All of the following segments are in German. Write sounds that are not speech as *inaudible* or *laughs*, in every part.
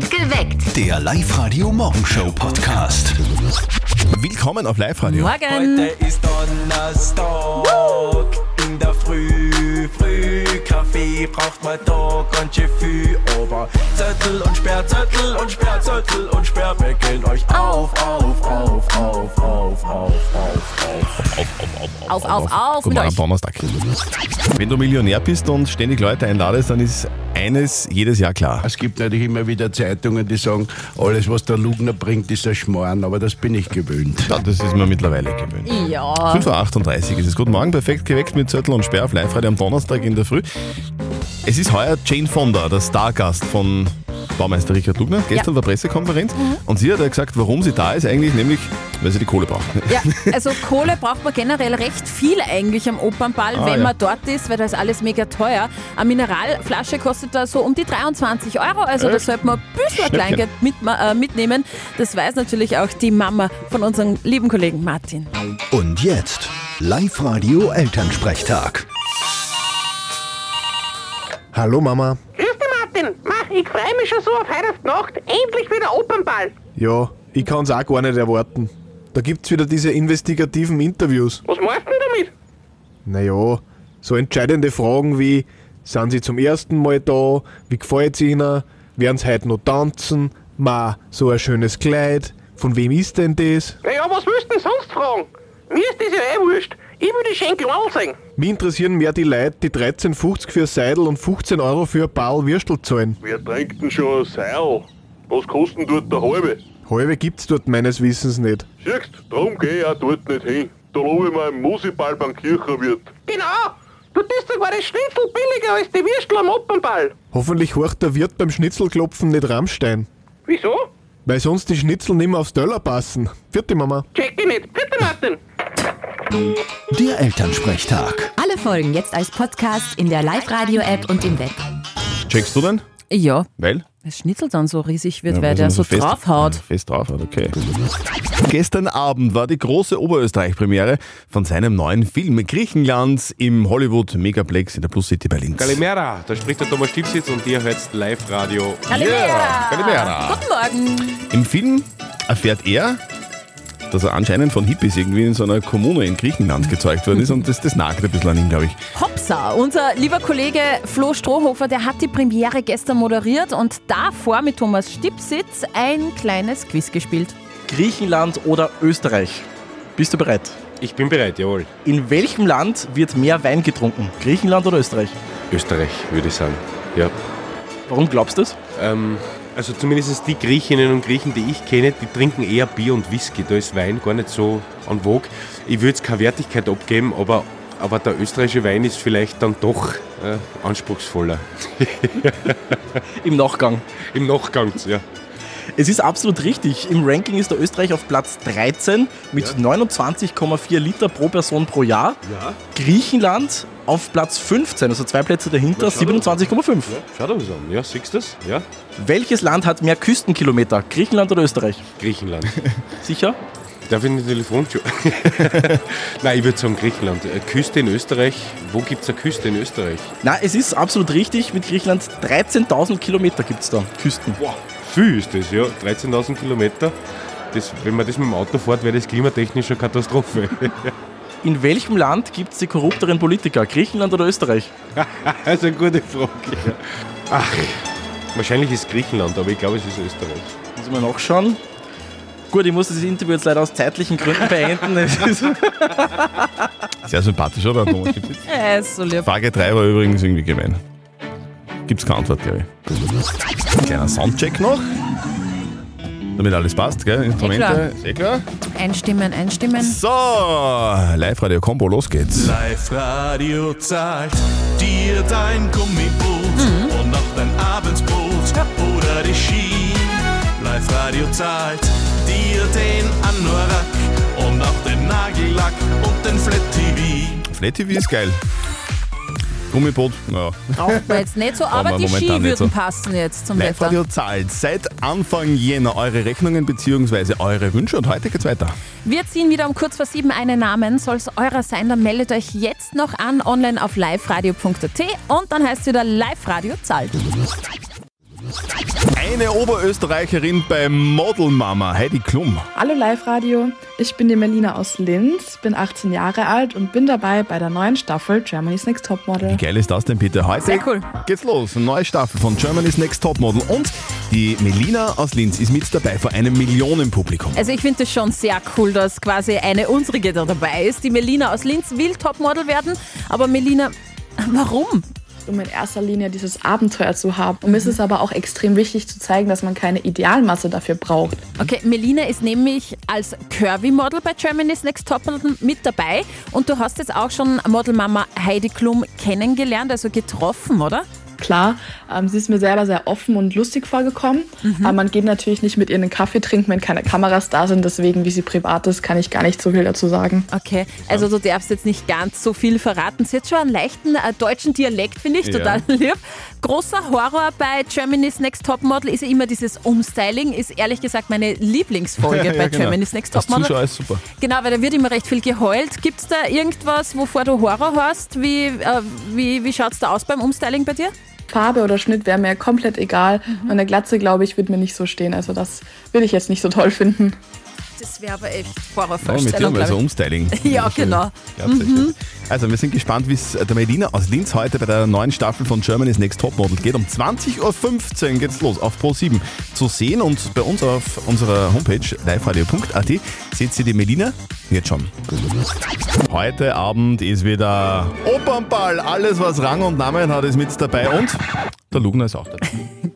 Geweckt. Der Live-Radio-Morgenshow-Podcast. Willkommen auf Live-Radio. Morgen. Heute ist Donnerstag, in der Früh, früh Kaffee braucht man da ganz viel, aber Zettel und Sperrzettel und Sperrzettel und Sperrbeckeln euch auf, auf, auf, auf, auf, auf, auf, auf. Auf, auf, auf Guten mit Morgen am euch. Donnerstag. Wenn du Millionär bist und ständig Leute einladest, dann ist eines jedes Jahr klar. Es gibt natürlich immer wieder Zeitungen, die sagen, alles, was der Lugner bringt, ist ein Schmarrn, aber das bin ich gewöhnt. Ja, das ist mir mittlerweile gewöhnt. Ja. 5.38 Uhr ist es. Guten Morgen, perfekt geweckt mit Zettel und Sperr auf Live-Radio am Donnerstag in der Früh. Es ist heuer Jane Fonda, der Stargast von Baumeister Richard Lugner. Gestern war Pressekonferenz und sie hat ja gesagt, warum sie da ist eigentlich, nämlich weil sie die Kohle braucht. Ja, also Kohle braucht man generell recht viel eigentlich am Opernball, Ah, wenn ja. man dort ist, weil da ist alles mega teuer. Eine Mineralflasche kostet da so um die 23 Euro, also da Echt? sollte man ein bisschen. Kleingeld mit, äh, mitnehmen. Das weiß natürlich auch die Mama von unserem lieben Kollegen Martin. Und jetzt Live-Radio-Elternsprechtag. Hallo Mama. Grüß dich, Martin. Mach, ich freue mich schon so auf heute Nacht. Endlich wieder Opernball. Ja, ich kann's auch gar nicht erwarten. Da gibt's wieder diese investigativen Interviews. Was machst du denn damit? Naja, so entscheidende Fragen wie, sind sie zum ersten Mal da? Wie gefällt's ihnen? Werden sie heute noch tanzen? Ma, so ein schönes Kleid. Von wem ist denn das? Naja, was willst du denn sonst fragen? Mir ist das ja eh wurscht. Ich will die Schenkel ansehen. Mich interessieren mehr die Leute, die 13,50 für ein Seidel und 15 Euro für ein Paul Würstel zahlen. Wer trinkt denn schon ein Seil? Was kostet denn dort der halbe? Halbe gibt's dort meines Wissens nicht. Siehst, drum geh ich auch dort nicht hin. Da lobe ich mir einen Musiball beim Kirchenwirt. Genau. Du tust sogar das Schnitzel billiger als die Würstel am Opernball. Hoffentlich horcht der Wirt beim Schnitzelklopfen nicht Rammstein. Wieso? Weil sonst die Schnitzel nimmer aufs Teller passen. Vierte Mama. Check ich nicht. Bitte, Martin. Der Elternsprechtag. Alle Folgen jetzt als Podcast in der Live-Radio-App und im Web. Checkst du denn? Ja, Weil? das Schnitzel dann so riesig wird, Ja, weil weil der so fest- draufhaut. Fest draufhaut, okay. Gestern Abend war die große Oberösterreich-Premiere von seinem neuen Film Griechenland im Hollywood Megaplex in der Plus City Berlin. Kalimera, da spricht der Thomas Stipsitz und ihr hört Live-Radio. Kalimera! Kalimera. Guten Morgen! Im Film erfährt er, dass er anscheinend von Hippies irgendwie in so einer Kommune in Griechenland gezeugt worden ist und das, das nagt ein bisschen an ihm, glaube ich. Hopsa, unser lieber Kollege Flo Strohhofer, der hat die Premiere gestern moderiert und davor mit Thomas Stipsitz ein kleines Quiz gespielt. Griechenland oder Österreich? Bist du bereit? Ich bin bereit, jawohl. In welchem Land wird mehr Wein getrunken? Griechenland oder Österreich? Österreich, würde ich sagen. Ja. Warum glaubst du das? Ähm, also zumindest die Griechinnen und Griechen, die ich kenne, die trinken eher Bier und Whisky. Da ist Wein gar nicht so en vogue. Ich würde jetzt keine Wertigkeit abgeben, aber, aber der österreichische Wein ist vielleicht dann doch äh, anspruchsvoller. Im Nachgang. Im Nachgang, ja. Es ist absolut richtig. Im Ranking ist der Österreich auf Platz 13 mit 29,4 Liter pro Person pro Jahr. Ja. Griechenland auf Platz 15, also zwei Plätze dahinter, 27,5. Schau dir das an. Ja, siehst du das? Ja. Welches Land hat mehr Küstenkilometer? Griechenland oder Österreich? Griechenland. *laughs* Sicher? Darf ich eine Telefonshow? *laughs* Nein, ich würde sagen Griechenland. Äh, Küste in Österreich. Wo gibt es eine Küste in Österreich? Na, es ist absolut richtig. Mit Griechenland 13.000 Kilometer gibt es da. Küsten. Boah, viel ist das, ja. 13.000 Kilometer. Das, wenn man das mit dem Auto fährt, wäre das klimatechnisch eine Katastrophe. *laughs* In welchem Land gibt es die korrupteren Politiker? Griechenland oder Österreich? *laughs* das ist eine gute Frage. Ja. Ach, wahrscheinlich ist Griechenland, aber ich glaube, es ist Österreich. Muss ich mal nachschauen. Gut, ich muss das Interview jetzt leider aus zeitlichen Gründen beenden. Sehr sympathisch, oder? Thomas? Er ist so lieb. Frage 3 war übrigens irgendwie gemein. Gibt's keine Antwort, glaube ich. Kleiner Soundcheck noch. Damit alles passt, gell? Instrumente. Sehr klar. Einstimmen, einstimmen. So, Live-Radio-Kombo, los geht's. Live-Radio zahlt dir dein Gummiboot und auch dein Abendsbrot oder die Ski. Live-Radio zahlt dir den Anorak und auch den Nagellack und den Flat TV. Flat TV ist geil. Gummiboot, ja. Man jetzt nicht so, *laughs* aber, Aber die Ski würden so. passen jetzt zum Wetter. Live-Radio zahlt seit Anfang Jänner eure Rechnungen bzw. eure Wünsche und heute geht's weiter. Wir ziehen wieder um kurz vor sieben einen Namen. Soll es eurer sein, dann meldet euch jetzt noch an online auf liveradio.at und dann heißt es wieder Live-Radio zahlt. Eine Oberösterreicherin bei Model Mama, Heidi Klum. Hallo Live-Radio, ich bin die Melina aus Linz, bin 18 Jahre alt und bin dabei bei der neuen Staffel Germany's Next Topmodel. Wie geil ist das denn bitte? Heute Sehr cool. geht's los. Eine neue Staffel von Germany's Next Topmodel. Und die Melina aus Linz ist mit dabei vor einem Millionenpublikum. Also ich finde das schon sehr cool, dass quasi eine unsrige da dabei ist. Die Melina aus Linz will Topmodel werden, aber Melina, warum? Um in erster Linie dieses Abenteuer zu haben. Und mir ist es aber auch extrem wichtig zu zeigen, dass man keine Idealmasse dafür braucht. Okay, Melina ist nämlich als Curvy-Model bei Germany's Next Topmodel mit dabei und du hast jetzt auch schon Modelmama Heidi Klum kennengelernt, also getroffen, oder? Klar, ähm, sie ist mir selber sehr offen und lustig vorgekommen. Aber man geht natürlich nicht mit ihr einen Kaffee trinken, wenn keine Kameras da sind. Deswegen, wie sie privat ist, kann ich gar nicht so viel dazu sagen. Okay, also du darfst jetzt nicht ganz so viel verraten. Sie hat schon einen leichten äh, deutschen Dialekt, finde ich, Ja. total *laughs* lieb. Großer Horror bei Germany's Next Topmodel ist ja immer dieses Umstyling, ist ehrlich gesagt meine Lieblingsfolge *laughs* Ja, bei genau. Germany's Next Topmodel. Zuschauer ist super. Genau, weil da wird immer recht viel geheult. Gibt es da irgendwas, wovor du Horror hast? Wie, äh, wie, wie schaut es da aus beim Umstyling bei dir? Farbe oder Schnitt wäre mir komplett egal. Und eine Glatze, glaube ich, wird mir nicht so stehen. Also das will ich jetzt nicht so toll finden. Das wäre aber echt Ja, mit dir Horrorvorstellung, mal so. Umstyling. *laughs* Ja, genau. Stimmt. Also wir sind gespannt, wie es der Melina aus Linz heute bei der neuen Staffel von Germany's Next Topmodel geht. Um 20.15 Uhr geht's los auf Pro7 zu sehen und bei uns auf unserer Homepage liveradio.at seht ihr die Melina jetzt schon. Heute Abend ist wieder Opernball. Alles, was Rang und Namen hat, ist mit dabei und der Lugner ist auch dabei.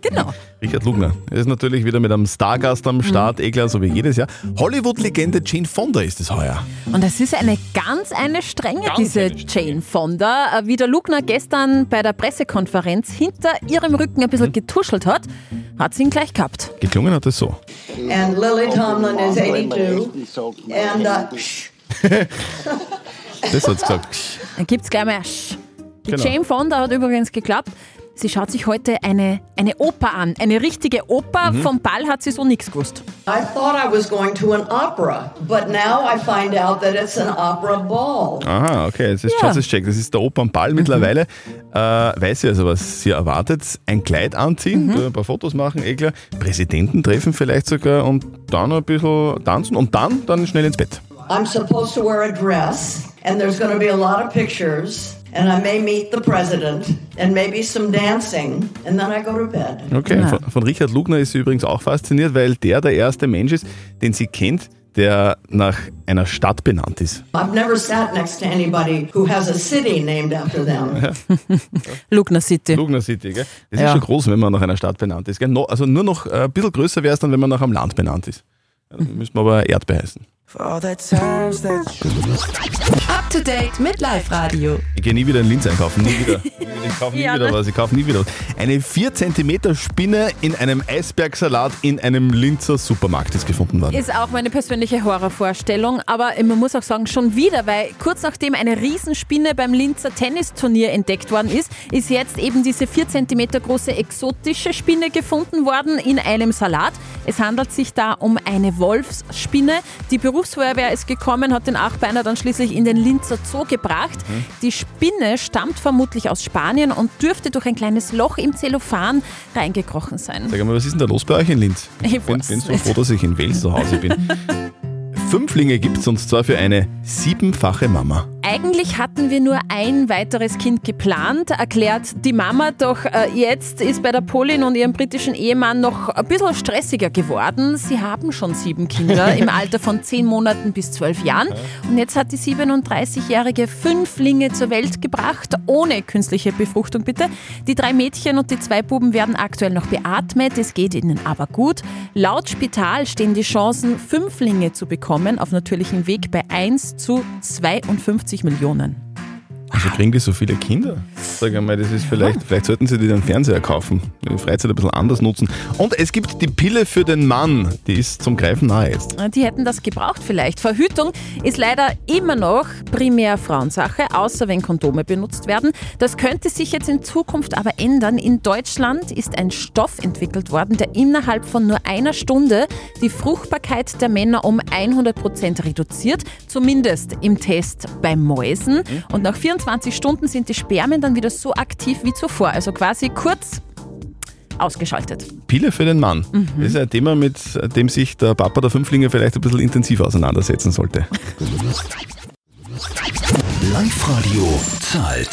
Genau. Richard Lugner. Er ist natürlich wieder mit einem Stargast am Start, eh klar, so wie jedes Jahr. Hollywood-Legende Jane Fonda ist es heuer. Und es ist eine ganz eine strenge, Ganz diese eine strenge. Jane Fonda. Äh, Wie der Lugner gestern bei der Pressekonferenz hinter ihrem Rücken ein Mhm. bisschen getuschelt hat, hat sie ihn gleich gehabt. Geklungen hat es so. And Lily Tomlin is 82. And uh. *laughs* Das hat's gesagt. Dann gibt es gleich mal. Die Genau. Jane Fonda hat übrigens geklappt. Sie schaut sich heute eine, eine Oper an. Eine richtige Oper. Mhm. Vom Ball hat sie so nichts gewusst. I thought I was going to an opera, but now I find out that it's an opera ball. Aha, okay, jetzt ist Ja. check. Das ist der Opernball mittlerweile. Äh, weiß sie also, was sie erwartet. Ein Kleid anziehen, ein paar Fotos machen, eh klar. Präsidenten treffen vielleicht sogar und dann ein bisschen tanzen und dann, dann schnell ins Bett. I'm supposed to wear a dress, and there's going to be a lot of pictures, and I may meet the president, and maybe some dancing, and then I go to bed. Okay, von, von Richard Lugner ist sie übrigens auch fasziniert, weil der der erste Mensch ist, den sie kennt, der nach einer Stadt benannt ist. I've never sat next to anybody who has a city named after them. *laughs* Lugner City. Lugner City, gell? Das Ja. ist schon groß, wenn man nach einer Stadt benannt ist. Gell? No, also nur noch äh, ein bisschen größer wäre es dann, wenn man nach einem Land benannt ist. Ja, dann müssen wir aber Erdbeer heißen. Up to date mit Live Radio. Ich gehe nie wieder in Linz einkaufen, nie wieder. *laughs* Ich kaufe nie Ja, wieder ne? was, ich kaufe nie wieder was. Eine 4 cm Spinne in einem Eisbergsalat in einem Linzer Supermarkt ist gefunden worden. Ist auch meine persönliche Horrorvorstellung, aber man muss auch sagen, schon wieder, weil kurz nachdem eine Riesenspinne beim Linzer Tennisturnier entdeckt worden ist, ist jetzt eben diese 4 cm große exotische Spinne gefunden worden in einem Salat. Es handelt sich da um eine Wolfsspinne. Die Berufsfeuerwehr ist gekommen, hat den Achtbeiner dann schließlich in den Linzer Zoo gebracht. Die Spinne stammt vermutlich aus Spanien und dürfte durch ein kleines Loch im Zellophan reingekrochen sein. Sag mal, was ist denn da los bei euch in Linz? Ich bin, bin so froh, dass ich in Wels zu Hause bin. *laughs* Fünflinge gibt es und zwar für eine siebenfache Mama. Eigentlich hatten wir nur ein weiteres Kind geplant, erklärt die Mama, doch äh, jetzt ist bei der Polin und ihrem britischen Ehemann noch ein bisschen stressiger geworden. Sie haben schon sieben Kinder *laughs* im Alter von zehn Monaten bis zwölf Jahren und jetzt hat die 37-jährige Fünflinge zur Welt gebracht, ohne künstliche Befruchtung bitte. Die drei Mädchen und die zwei Buben werden aktuell noch beatmet, es geht ihnen aber gut. Laut Spital stehen die Chancen, Fünflinge zu bekommen, auf natürlichem Weg bei 1 zu 52 Millionen. Wieso kriegen die so viele Kinder? Sag einmal, das ist vielleicht, vielleicht sollten sie die den Fernseher kaufen, die Freizeit ein bisschen anders nutzen. Und es gibt die Pille für den Mann, die ist zum Greifen nahe jetzt. Die hätten das gebraucht vielleicht. Verhütung ist leider immer noch primär Frauensache, außer wenn Kondome benutzt werden. Das könnte sich jetzt in Zukunft aber ändern. In Deutschland ist ein Stoff entwickelt worden, der innerhalb von nur einer Stunde die Fruchtbarkeit der Männer um 100% reduziert, zumindest im Test bei Mäusen. Und nach 24 Stunden sind die Spermien dann wieder so aktiv wie zuvor. Also quasi kurz ausgeschaltet. Pille für den Mann. Mhm. Das ist ein Thema, mit dem sich der Papa der Fünflinge vielleicht ein bisschen intensiv auseinandersetzen sollte. Live-Radio zahlt.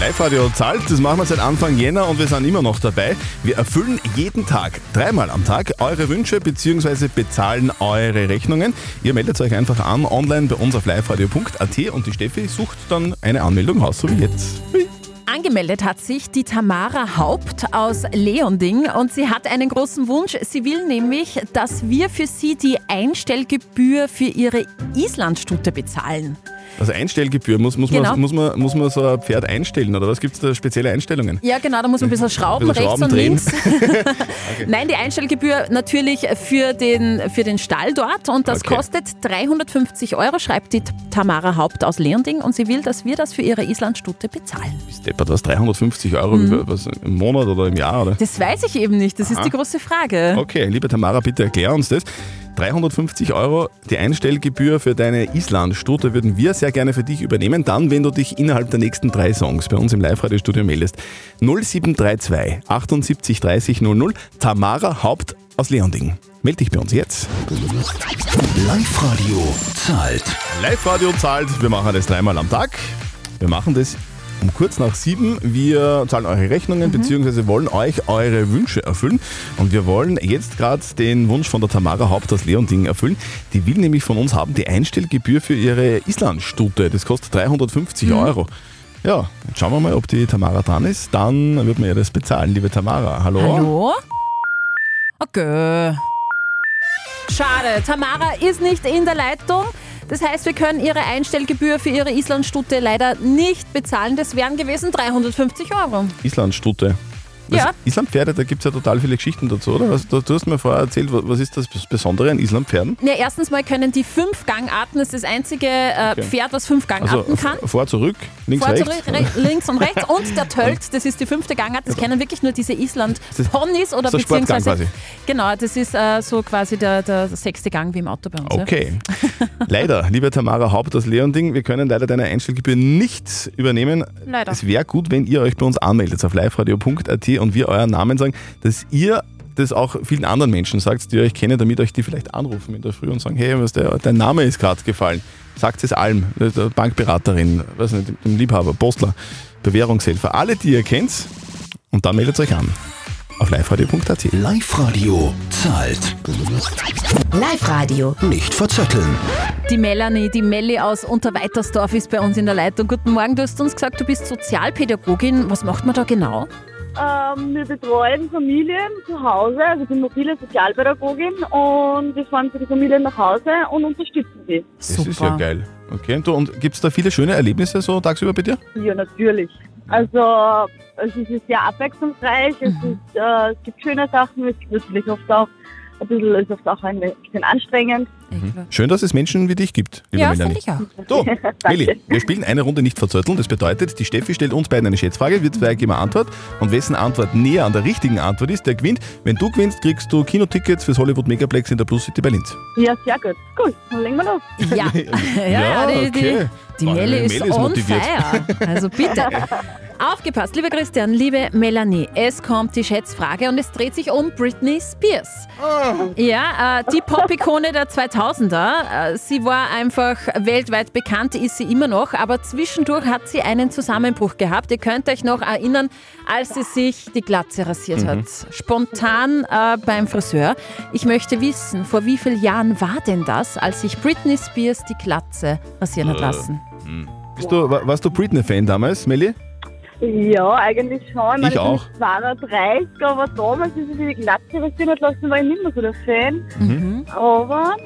Live-Radio zahlt, das machen wir seit Anfang Jänner und wir sind immer noch dabei. Wir erfüllen jeden Tag, dreimal am Tag, eure Wünsche bzw. bezahlen eure Rechnungen. Ihr meldet euch einfach an online bei uns auf liveradio.at und die Steffi sucht dann eine Anmeldung raus, so wie jetzt. Angemeldet hat sich die Tamara Haupt aus Leonding und sie hat einen großen Wunsch. Sie will nämlich, dass wir für sie die Einstellgebühr für ihre Islandstute bezahlen. Also Einstellgebühr, muss, muss, Genau. man, muss, man, muss man so ein Pferd einstellen oder was? Gibt es da spezielle Einstellungen? Ja, genau, da muss man ein bisschen schrauben, Ein bisschen rechts Schrauben und drehen. links. *laughs* *laughs* Nein, die Einstellgebühr natürlich für den, für den Stall dort und das Okay. kostet 350 Euro, schreibt die Tamara Haupt aus Leonding und sie will, dass wir das für ihre Islandstute bezahlen. Deppert, was? 350 Euro Mhm. über- was, im Monat oder im Jahr? Oder? Das weiß ich eben nicht, das ist Aha. die große Frage. Okay, liebe Tamara, bitte erklär uns das. 350 Euro die Einstellgebühr für deine Islandstute würden wir sehr gerne für dich übernehmen, dann, wenn du dich innerhalb der nächsten drei Songs bei uns im Live-Radio-Studio meldest. 0732 78 30 00 Tamara Haupt aus Leonding. Meld dich bei uns jetzt. Live-Radio zahlt. Live-Radio zahlt, wir machen das dreimal am Tag. Wir machen das um kurz nach sieben. Wir zahlen eure Rechnungen beziehungsweise wollen euch eure Wünsche erfüllen. Und wir wollen jetzt gerade den Wunsch von der Tamara Haupt aus Leonding erfüllen. Die will nämlich von uns haben die Einstellgebühr für ihre Islandstute. Das kostet 350 Euro. Ja, jetzt schauen wir mal, ob die Tamara dran ist. Dann wird man ihr das bezahlen. Liebe Tamara, hallo. Hallo? Okay. Schade, Tamara ist nicht in der Leitung. Das heißt, wir können ihre Einstellgebühr für ihre Islandstute leider nicht bezahlen. Das wären gewesen 350 Euro. Islandstute. Was, Ja. Islandpferde, da gibt es ja total viele Geschichten dazu, oder? Was, du, du hast mir vorher erzählt, wa- was ist das Besondere an Islandpferden? Ja, erstens mal können die fünf Gangarten, das ist das einzige äh, Okay. Pferd, was fünf Gangarten Also kann. v- vor, zurück, links, Vor, rechts. zurück, links und rechts. Und der *laughs* Tölt, das ist die fünfte Gangart. Das kennen wirklich nur diese Island-Ponys oder das ist ein Sportgang beziehungsweise. quasi. Genau, das ist äh, so quasi der, der sechste Gang wie im Auto bei uns. ja. Okay. leider, liebe Tamara Haupt aus Leonding, wir können leider deine Einstellgebühr nicht übernehmen. Leider. Es wäre gut, wenn ihr euch bei uns anmeldet auf liveradio.at und wir euren Namen sagen, dass ihr das auch vielen anderen Menschen sagt, die euch kennen, damit euch die vielleicht anrufen in der Früh und sagen, hey, was der, dein Name ist gerade gefallen. Sagt es allem, der der Bankberaterin, weiß nicht, dem Liebhaber, Postler, Bewährungshelfer, alle, die ihr kennt. Und dann meldet euch an auf liveradio.at. Live-Radio zahlt. Live-Radio. Nicht verzetteln. Die Melanie, die Melli aus Unterweitersdorf ist bei uns in der Leitung. Guten Morgen, du hast uns gesagt, du bist Sozialpädagogin. Was macht man da genau? Ähm, wir betreuen Familien zu Hause, also ich bin mobile Sozialpädagogin und wir fahren zu den Familien nach Hause und unterstützen sie. Das ist ja geil. Okay, und, du- und gibt es da viele schöne Erlebnisse so tagsüber bei dir? Ja, natürlich. Also es ist sehr abwechslungsreich, es, ist, äh, es gibt schöne Sachen, es gibt natürlich oft auch ein bisschen, ist oft auch ein bisschen anstrengend. Schön, dass es Menschen wie dich gibt, liebe Ja, Melanie. finde ich auch. So, *laughs* Milli, wir spielen eine Runde nicht verzötteln. Das bedeutet, die Steffi stellt uns beiden eine Schätzfrage, wir zwei geben eine Antwort und wessen Antwort näher an der richtigen Antwort ist, der gewinnt. Wenn du gewinnst, kriegst du Kinotickets fürs Hollywood Megaplex in der Plus City Berlin. Ja, sehr gut. Gut, dann legen wir los. Ja, *laughs* *laughs* ja, die, die, okay. Die Boah, Melli ist, Melli ist on motiviert. fire. Also bitte. *laughs* Aufgepasst, lieber Christian, liebe Melanie, es kommt die Schätzfrage und es dreht sich um Britney Spears. Ja, äh, die Pop-Ikone der 2000er. Äh, sie war einfach weltweit bekannt, ist sie immer noch, aber zwischendurch hat sie einen Zusammenbruch gehabt. Ihr könnt euch noch erinnern, als sie sich die Glatze rasiert Mhm. hat. Spontan äh, beim Friseur. Ich möchte wissen, vor wie vielen Jahren war denn das, als sich Britney Spears die Glatze rasieren hat Äh, lassen? Hm. Bist du, wa- warst du Britney-Fan damals, Melli? Ja, eigentlich schon. Ich auch. bin 32, aber damals, als ich die Glatze rasiert hat lassen, war ich nicht mehr so der Fan. Mhm. Aber,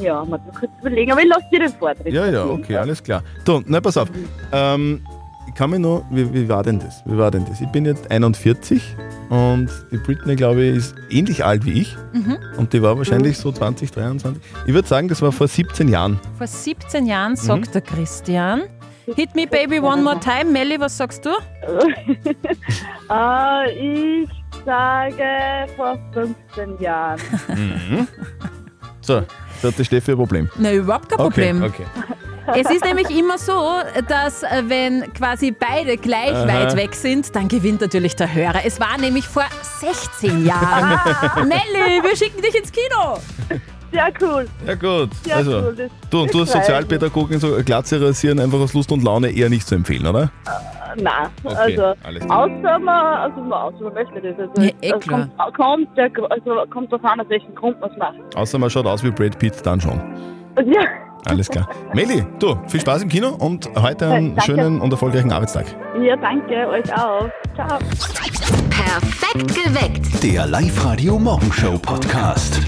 ja, man muss kurz überlegen. Aber ich lasse dir den Vortritt. Ja, ja, okay, alles klar. Du, na pass auf. Ähm, ich kann mich noch, wie, wie war denn das? Wie war denn das? Ich bin jetzt 41 und die Britney, glaube ich, ist ähnlich alt wie ich. Mhm. Und die war wahrscheinlich so 20, 23. Ich würde sagen, das war vor 17 Jahren. Vor 17 Jahren, Mhm. sagt der Christian. Hit me baby one more time. Melli, was sagst du? Äh, *laughs* ich sage vor 15 Jahren. Mhm. So, da hat die Steffi ein Problem. Na, überhaupt kein Okay, Problem. okay. Es ist nämlich immer so, dass äh, wenn quasi beide gleich Aha. weit weg sind, dann gewinnt natürlich der Hörer. Es war nämlich vor 16 Jahren. *laughs* Nelly, wir schicken dich ins Kino. Sehr cool. Ja gut, Ja, also cool, du, das du als Sozialpädagogin so Glatze rasieren einfach aus Lust und Laune eher nicht zu empfehlen, oder? Nein, Okay, also alles klar. außer man, also man, außer man möchte das. Also, Ja, eh klar. kommt, kommt, der, also kommt drauf an, aus welchem Grund man es macht. Außer man schaut aus wie Brad Pitt, dann schon. Ja, Alles klar. Meli, du, viel Spaß im Kino und heute einen Danke. schönen und erfolgreichen Arbeitstag. ja danke, euch auch. Ciao. Perfekt geweckt. Der Live-Radio Morgenshow Podcast.